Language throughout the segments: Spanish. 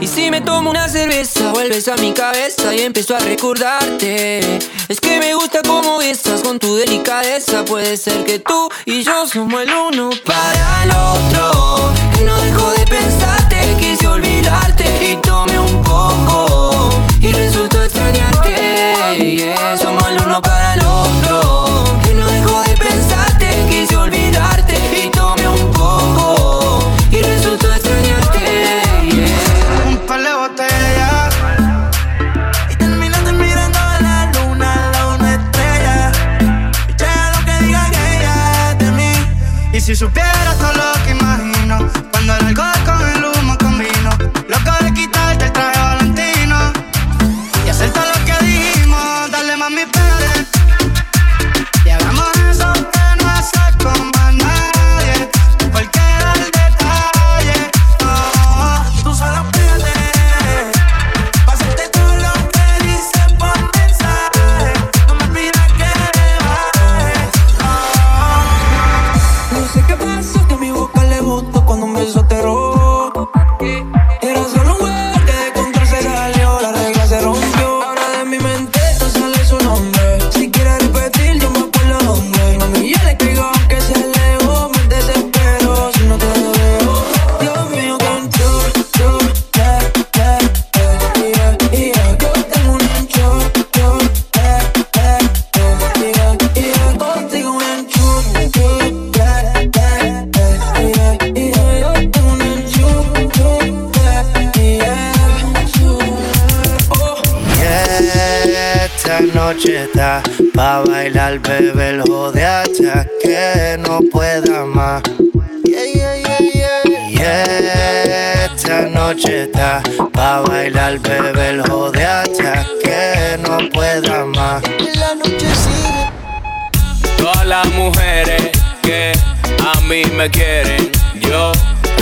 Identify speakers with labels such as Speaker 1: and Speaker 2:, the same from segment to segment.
Speaker 1: Y si me tomo una cerveza, vuelves a mi cabeza y empiezo a recordarte. Es que me gusta cómo besas con tu delicadeza. Puede ser que tú y yo somos el uno para el otro. Que no dejo de pensarte, quise olvidarte y tomé un poco. Y resultó extrañarte. somos el uno para el otro.
Speaker 2: Si supieras todo lo que imagino Cuando el alcohol
Speaker 3: Todas las mujeres que a mí me quieren, yo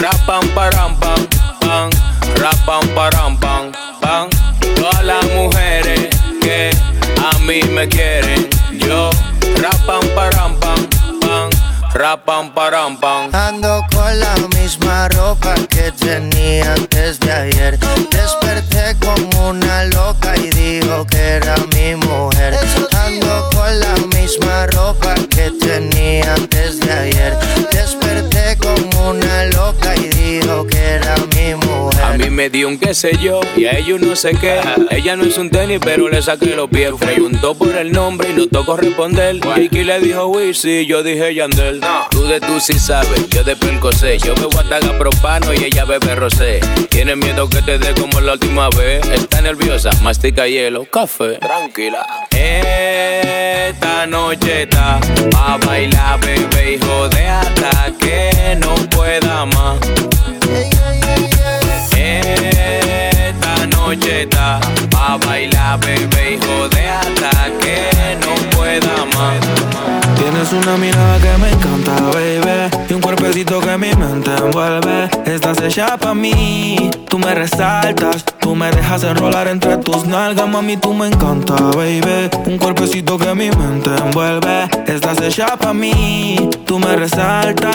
Speaker 3: rapam param pam pam, rapam param pam pam. Todas las mujeres que a mí me quieren, yo rapam param rapam param pam.
Speaker 4: Ando con la misma ropa que tenía antes de ayer. Desperté como una loca y dijo que era mi mujer. Ando con la misma ropa que tenía antes de ayer. Desperté como una loca y dijo que era mi mujer.
Speaker 3: A mí me dio un qué sé yo y a ellos no sé qué. Ella no es un tenis, pero le saqué los pies. Preguntó por el nombre y no tocó responder. Le dijo Wizzy, yo dije Yandel. Tú de tú sí sabes, yo de Percocé. Yo bebo ataga propano y ella bebe rosé. Tiene miedo que te dé como la última vez. Está nerviosa, mastica hielo, café. Tranquila. Esta noche está a bailar, bebé, hijo de hasta que no pueda más. Noche está a bailar, bebé, hijo de hasta que no pueda más.
Speaker 5: Tienes una mirada que me encanta, baby Y un cuerpecito que mi mente envuelve. Estás hecha pa' mí Tú me resaltas Tú me dejas enrolar entre tus nalgas Mami, tú me encanta, baby Un cuerpecito que mi mente envuelve. Estás hecha pa' mí Tú me resaltas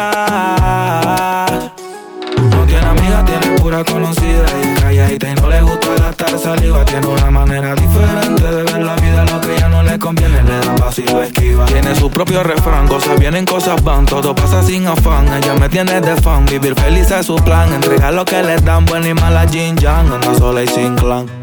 Speaker 5: no tiene amiga, tiene pura conocida y calladita y no le gusta gastar saliva. Tiene una manera diferente de ver la vida, lo que ya no le conviene le da paso y lo esquiva. Tiene su propio refrán, cosas vienen, cosas van, todo pasa sin afán. Ella me tiene de fan, vivir feliz es su plan. Entregar lo que le dan, buena y mala Jin Yang, anda sola y sin clan.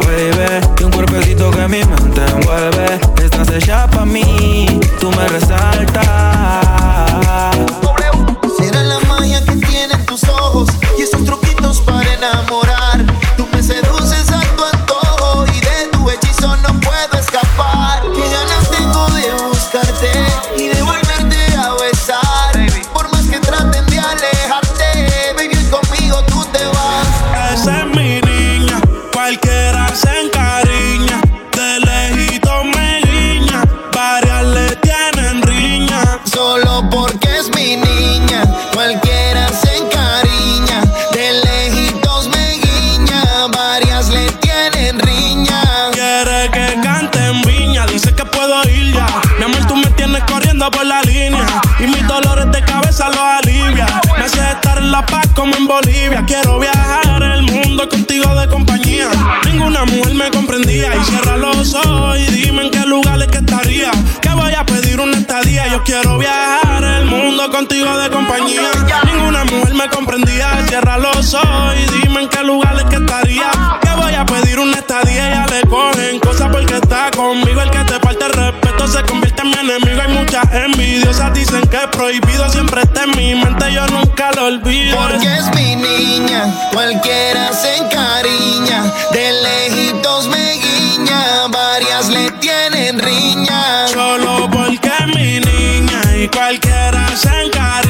Speaker 5: baby. Y un cuerpecito que mi mente envuelve. Estás hecha pa' mí, tú me resaltas.
Speaker 6: Por
Speaker 7: la línea y mis dolores de cabeza los alivia. Me hace estar en la paz como en Bolivia. Quiero viajar el mundo contigo de compañía. Ninguna mujer me comprendía y cierra los ojos dime en qué lugar es que estaría. Que voy a pedir una estadía. Yo quiero viajar el mundo contigo de compañía. Ninguna mujer me comprendía. Cierra los ojos dime en qué lugar es que estaría. Que voy a pedir una estadía. Ya le cogen cosas porque está conmigo. El que te falta el respeto se convierte en mi enemigo. Hay muchas envidiosas, dicen que es prohibido. Siempre está en mi mente, yo nunca lo olvido.
Speaker 6: Porque es mi niña, cualquiera se encariña. De lejitos me guiña, varias le tienen riña.
Speaker 7: Solo porque es mi niña y cualquiera se encariña.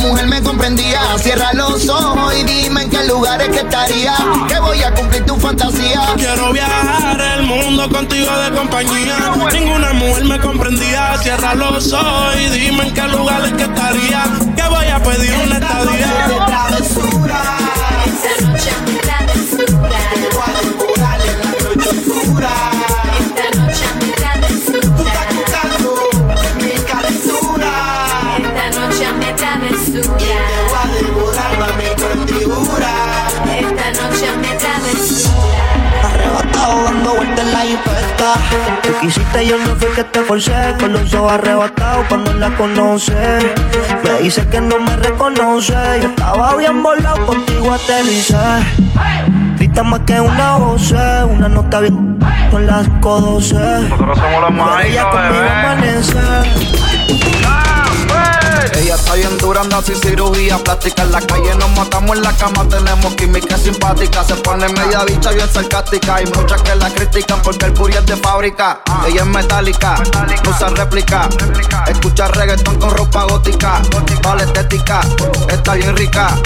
Speaker 6: Mujer me comprendía. Cierra los ojos y dime en qué lugares que estaría. Que voy a cumplir tu fantasía.
Speaker 7: Quiero viajar el mundo contigo de compañía. Ninguna mujer me comprendía. Cierra los ojos y dime en qué lugares que estaría. Que voy a pedir una estadía.
Speaker 6: travesura.
Speaker 8: Esta noche travesura.
Speaker 4: Infesta. Tú quisiste, yo no fui que te forcé. Con los ojos arrebatados cuando la conoce. Me dice que no me reconoce. Yo estaba bien volado, contigo aterricé. Grita más que una voz, una nota bien con las codos. Nosotros somos los más ella conmigo amanece.
Speaker 9: Ella está bien dura, anda sin cirugía plástica. En la calle nos matamos en la cama, tenemos química simpática. Se pone media bicha bien sarcástica. Hay muchas que la critican porque el puri es de fábrica. Ella es metálica, usa réplica. Escucha reggaetón con ropa gótica. Vale estética, está bien rica.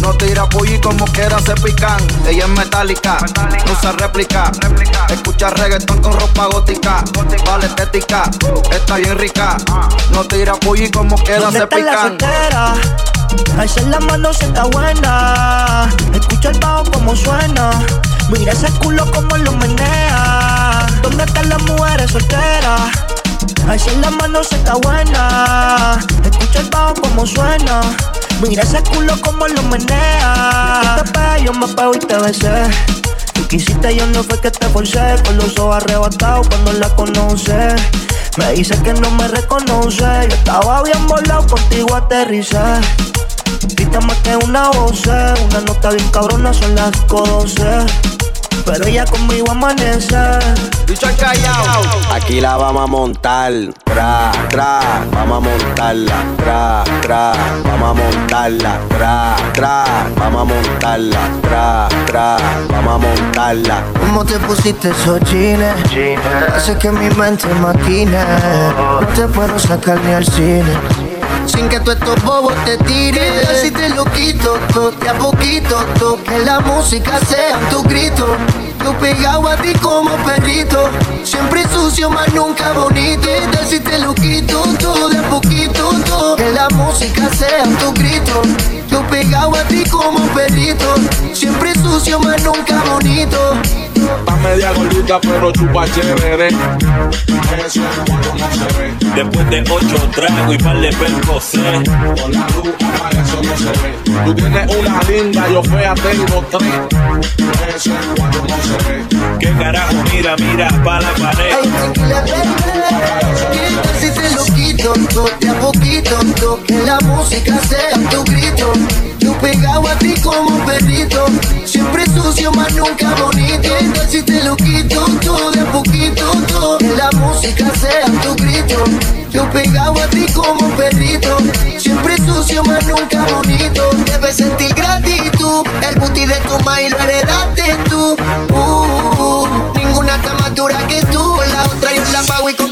Speaker 9: No tira pulli como quiera se pican. Ella es metálica, usa réplica. Escucha reggaetón con ropa gótica. Vale estética, está bien rica. No tira pulli como quiera
Speaker 4: ¿Dónde
Speaker 9: se
Speaker 4: está la
Speaker 9: pican.
Speaker 4: soltera? Alza la mano si está buena. Escucha el bajo como suena. Mira ese culo como lo menea. ¿Dónde están las mujeres solteras? Alza la mano si está buena. Escucha el bajo como suena. Mira ese culo como lo menea. Tú te yo me pego y te besé. Quisiste, yo no fue que te forcé. Con los ojos arrebatados cuando la conoce. Me dice que no me reconoce. Yo estaba bien volado, contigo aterricé. Grita más que una voz, una nota bien cabrona, son las cosas. Pero ella conmigo amanece.
Speaker 9: Bicho callao.
Speaker 10: Aquí la vamos a montar, tra, tra, vamos a montarla, tra, tra, vamos a montarla, tra, tra, vamos a montarla, tra, tra, vamos a montarla.
Speaker 4: ¿Cómo te pusiste esos jeans? Hace que mi mente maquine. No te puedo sacar ni al cine.
Speaker 6: Sin que tú estos bobos te tiren. Así te lo quito, todo de a poquito todo, Que la música sea tu grito. Yo pegado a ti como perrito. Siempre sucio, más nunca bonito. Así te lo quito, todo de a poquito todo, Que la música sea tu grito Yo pegado a ti como perrito Siempre sucio, más nunca bonito
Speaker 7: Está media gordita, pero chupa chévere. Eso cuando no se ve.
Speaker 11: Después de ocho tragos y par de percocé.
Speaker 7: Con la luz apaga, eso no se ve. Tú tienes una linda, yo fea tengo tres. Eso cuando no se ve.
Speaker 11: ¿Qué carajo? Mira, mira, pa' la pared.
Speaker 6: Ay, tranquila, baby. Si te lo quito, todo de a poquito, todo, que la música sea tu grito. Yo pegado a ti como un perrito, siempre sucio, más nunca bonito. Si te lo quito, todo de poquito, todo, la música sea tu grito. Yo pegado a ti como un perrito, siempre sucio, más nunca bonito. Debes sentir gratitud, el booty de tu maíz lo heredaste tú. Uh, uh, ninguna está más dura que tú. La otra yo la pago y contigo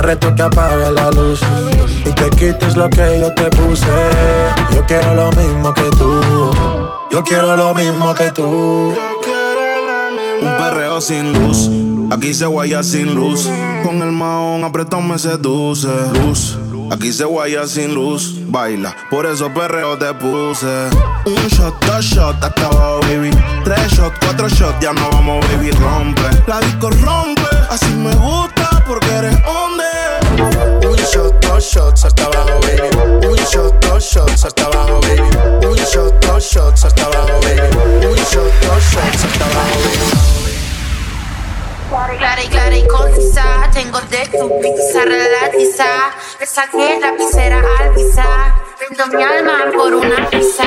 Speaker 12: Que
Speaker 13: apague la luz y te quites lo que yo te puse. Yo quiero lo mismo que tú. Yo quiero lo mismo que tú.
Speaker 12: Un perreo sin luz, aquí se guaya sin luz. Con el maón apretón me seduce. Luz, aquí se guaya sin luz. Baila, por eso perreo te puse. Un shot, dos shots, hasta abajo, baby. Tres shots, cuatro shots, ya no vamos, baby. Rompe, la disco rompe. Así me gusta porque eres hombre.
Speaker 13: Un shot, dos shots hasta abajo, baby. Un shot, dos shots hasta abajo, baby. Un shot, dos shots hasta abajo, baby. Un shot, dos shots hasta abajo, baby.
Speaker 8: Clara y clara y tengo de tu pizza relatiza. Le saqué la pizera al pisar, vendo mi alma por una pizza.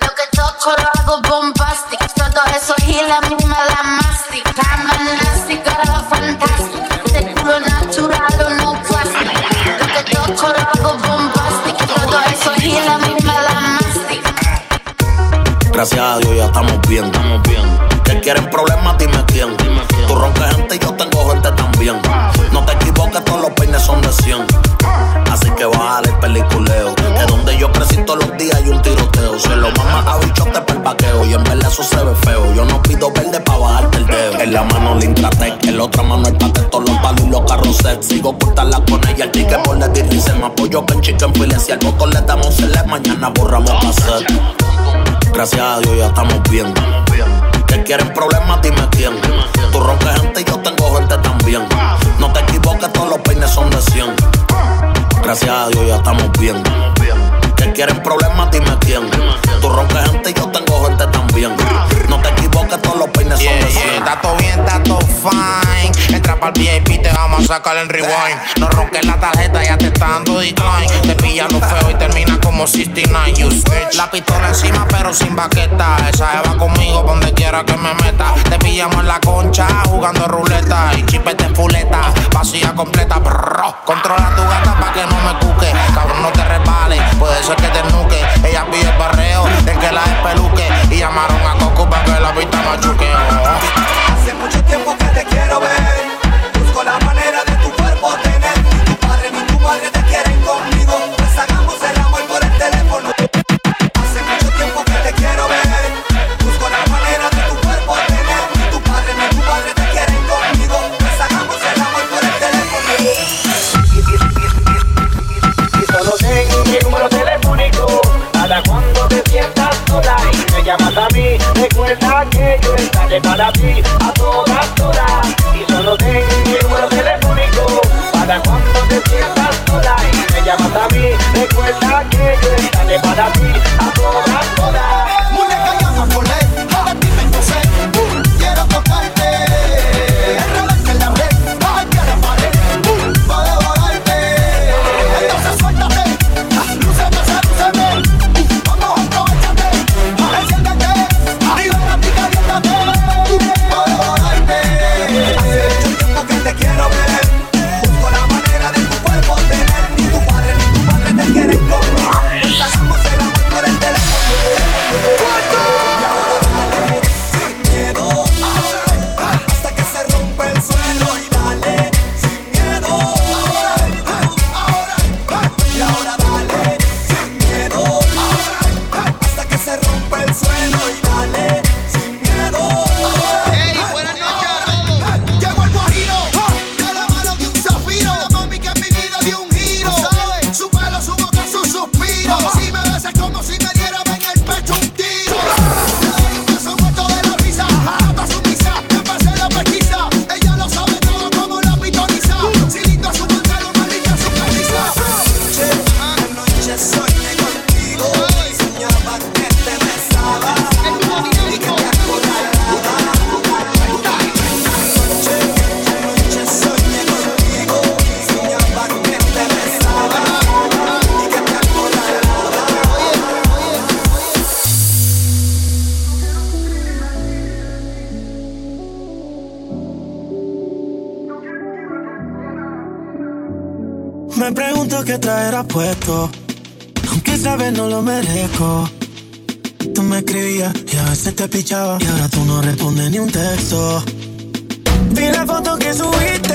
Speaker 8: Lo que toco lo hago bombastic. Todo eso gila, a mí me da
Speaker 14: Gracias a Dios ya estamos bien, estamos bien. Que quieren problemas, dime quién. Tú rompes gente y yo tengo gente también. No te equivoques, todos los peines son de 100. Así que bájale el peliculeo. Que donde yo crecí todos los días hay un tiroteo. Se lo mama a bichote para el paqueo. Y en verdad eso se ve la mano la intratec, en la otra mano el pateto, los palos y los carroset. Sigo cortarla con ella, el ticket por la dirrice. Me apoyo que en chicken filet. Si al botón le damos select, mañana borramos cassette. Gracias a Dios ya estamos bien. Que quieren problemas, dime quién. Tú roncas gente y yo tengo gente también. No te equivoques, todos los peines son de 100. Gracias a Dios ya estamos bien que quieren problemas, dime quién. Tú roncas gente y yo tengo gente también. No te equivoques, todos los peines yeah, son de yeah.
Speaker 15: Está todo bien, está todo fine entra pa'l VIP, te vamos a sacar el rewind. No ronques la tarjeta, ya te está dando decline. Te pilla lo feo y termina como 69, you switch. La pistola encima, pero sin baqueta. Esa va conmigo donde quiera que me meta. Te pillamos en la concha, jugando ruleta. Y chipete fuleta, vacía completa. Controla tu gata pa' que no me cuque. Cabrón, no te resbales, puede ser que te nuque. Ella pide el barreo, de que la despeluque. Y llamaron a Coco pa' que la vista machuque.
Speaker 16: Oh. Hace mucho tiempo que te quiero ver.
Speaker 17: llamas a mí, recuerda que yo estaré para ti a todas horas. Y solo tengo mi número telefónico para cuando te sientas sola. Y me llamas a mí, recuerda que yo estaré para ti a todas
Speaker 18: Aunque sabes no lo merezco. Tú me escribías y a veces te pichaba. Y ahora tú no respondes ni un texto. Vi la foto que subiste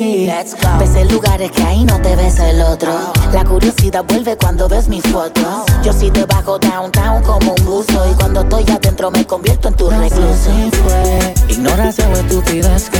Speaker 18: aquí.
Speaker 19: Let's go. Ves en lugares que ahí no te ves el otro. La curiosidad vuelve cuando ves mis fotos. Yo sí te bajo downtown como un buzo. Y cuando estoy adentro me convierto en tu recluso. No sé si fue ignorancia o estupidez que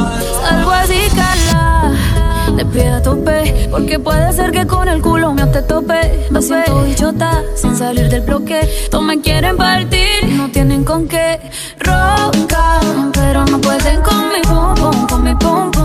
Speaker 20: De pie a tope, porque puede ser que con el culo me te tope. Me siento bichota, sin salir del bloque. Todos me quieren partir, y no tienen con qué. Roncan, pero no pueden con mi pum pum, con mi pum pum.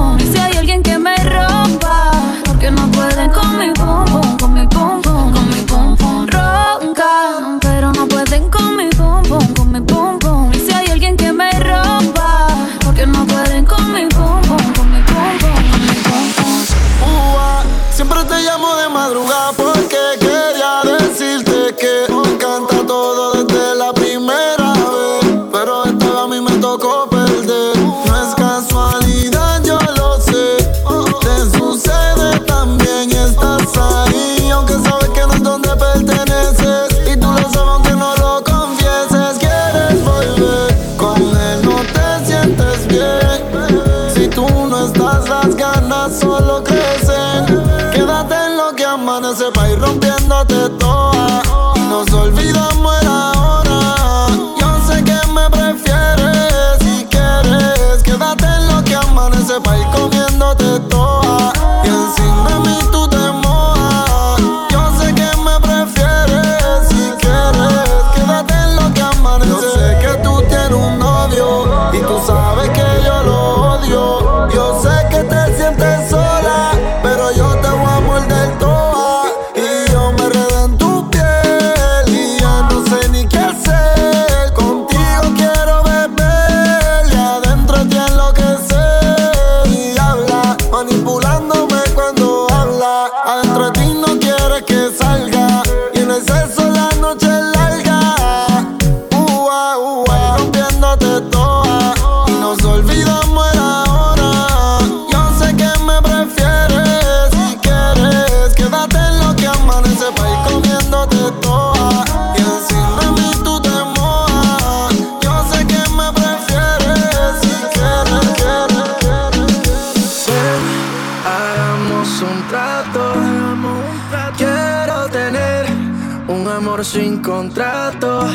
Speaker 1: sin contrato.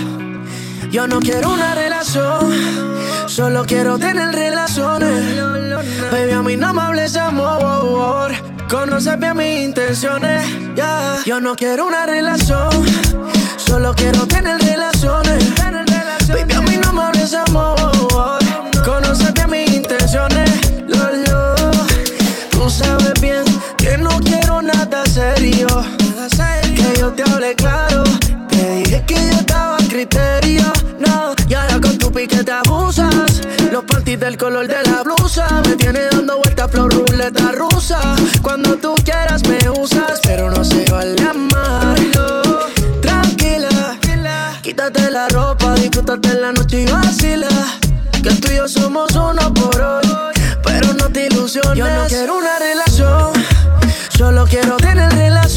Speaker 1: Yo no quiero una relación,
Speaker 21: solo quiero tener relaciones. Baby, a mí no me hables amor, conoces bien mis intenciones. Yeah. Yo no quiero una relación, solo quiero tener relaciones. Baby, a mí no me hables amor, conoces bien mis intenciones. Lolo, tú sabes bien que no quiero nada serio, que yo te hable claro Desde el color de la blusa. Me tiene dando vueltas flor ruleta rusa. Cuando tú quieras me usas Pero no se vale amarlo. Tranquila Quítate la ropa, disfrútate la noche y vacila. Que tú y yo somos uno por hoy Pero no te ilusiones. Yo no quiero una relación Solo quiero tener relación.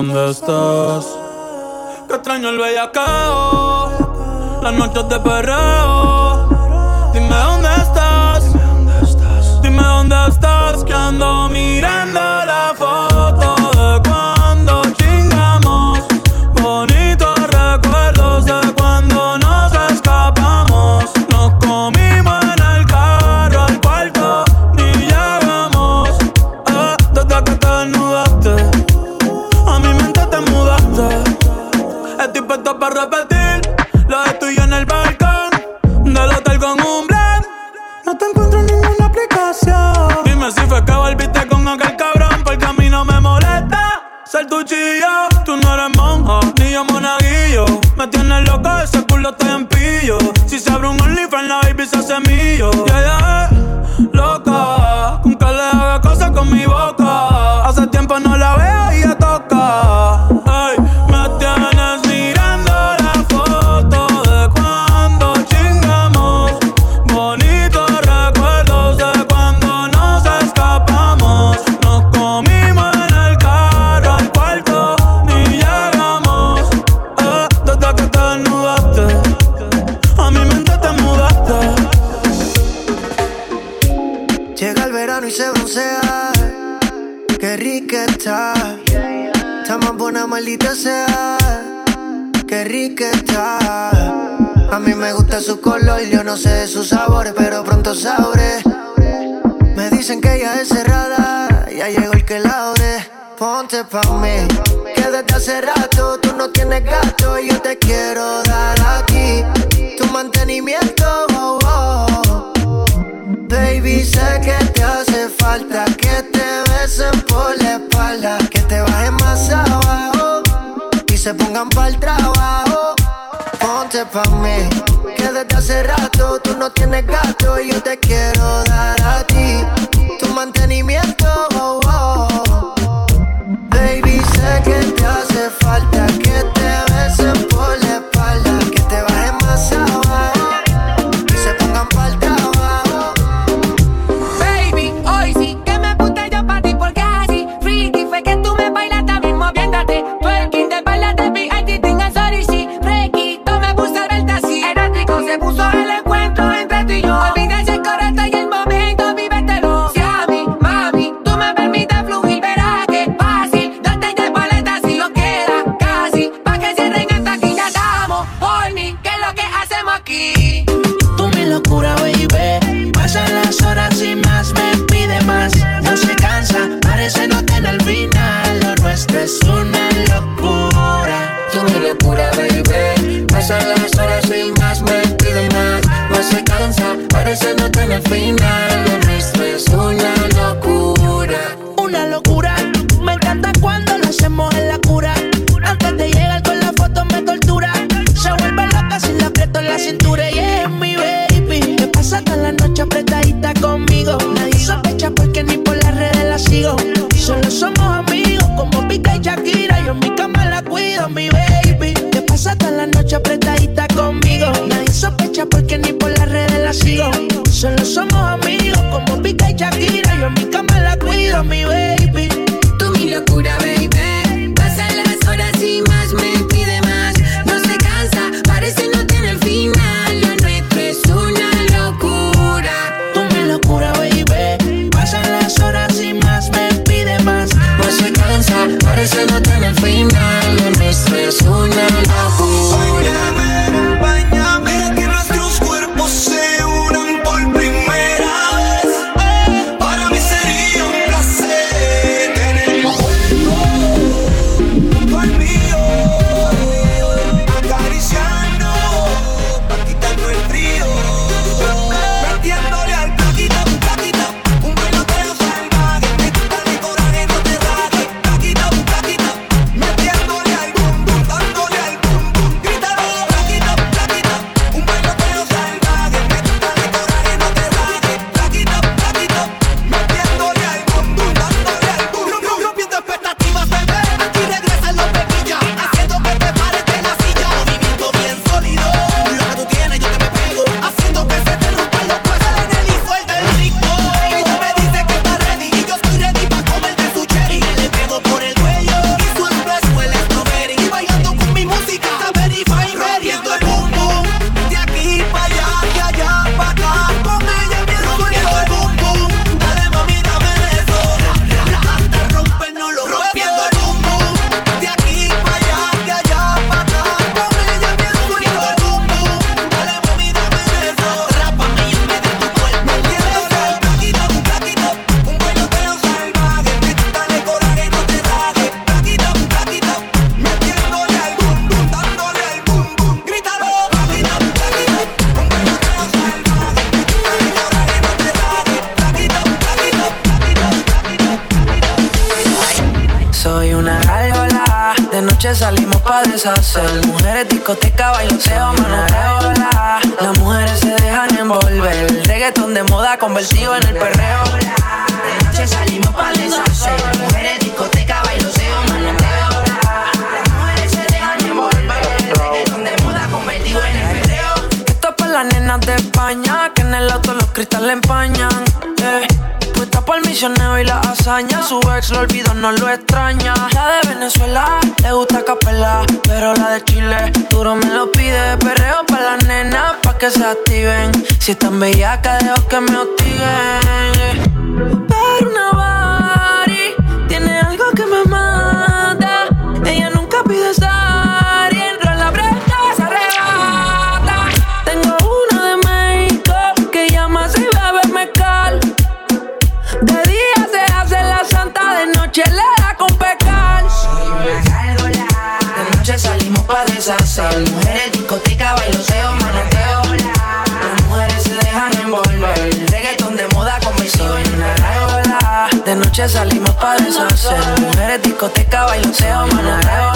Speaker 22: dónde estás. Que extraño el bellacao, las noches de perreo. Dime dónde estás, dime dónde estás, que ando mirando. tu. Tú no eres monja, ni yo monaguillo. Me tienes loco, ese culo te
Speaker 6: tú no tienes gato, yo te quiero dar aquí tu mantenimiento. Oh, oh. Baby, sé que te hace falta que te besen por la espalda, que te bajen más abajo y se pongan para el trabajo. Ponte pa' mí, que desde hace rato tú no tienes gato y yo te quiero dar
Speaker 23: aquí
Speaker 24: de
Speaker 1: España, que en el auto los cristales empañan. Eh. Puesta por el misionero y la hazaña, su ex lo olvidó, no lo extraña. La de Venezuela le gusta capela, pero la de Chile duro me lo pide. Perreo para las nenas, pa' que se activen. Si están bellacas, dejo que me hostiguen. Eh. Pero una Mujeres, discoteca, bailoseo, manoteo. Las mujeres se dejan envolver. Reggaeton de moda convencido en la. De noche salimos pa' deshacer. Mujeres, discoteca, bailoseo, manoteo.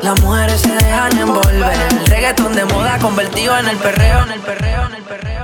Speaker 1: Las mujeres se dejan envolver. El reggaeton de moda convertido en el perreo, en el perreo, en el perreo.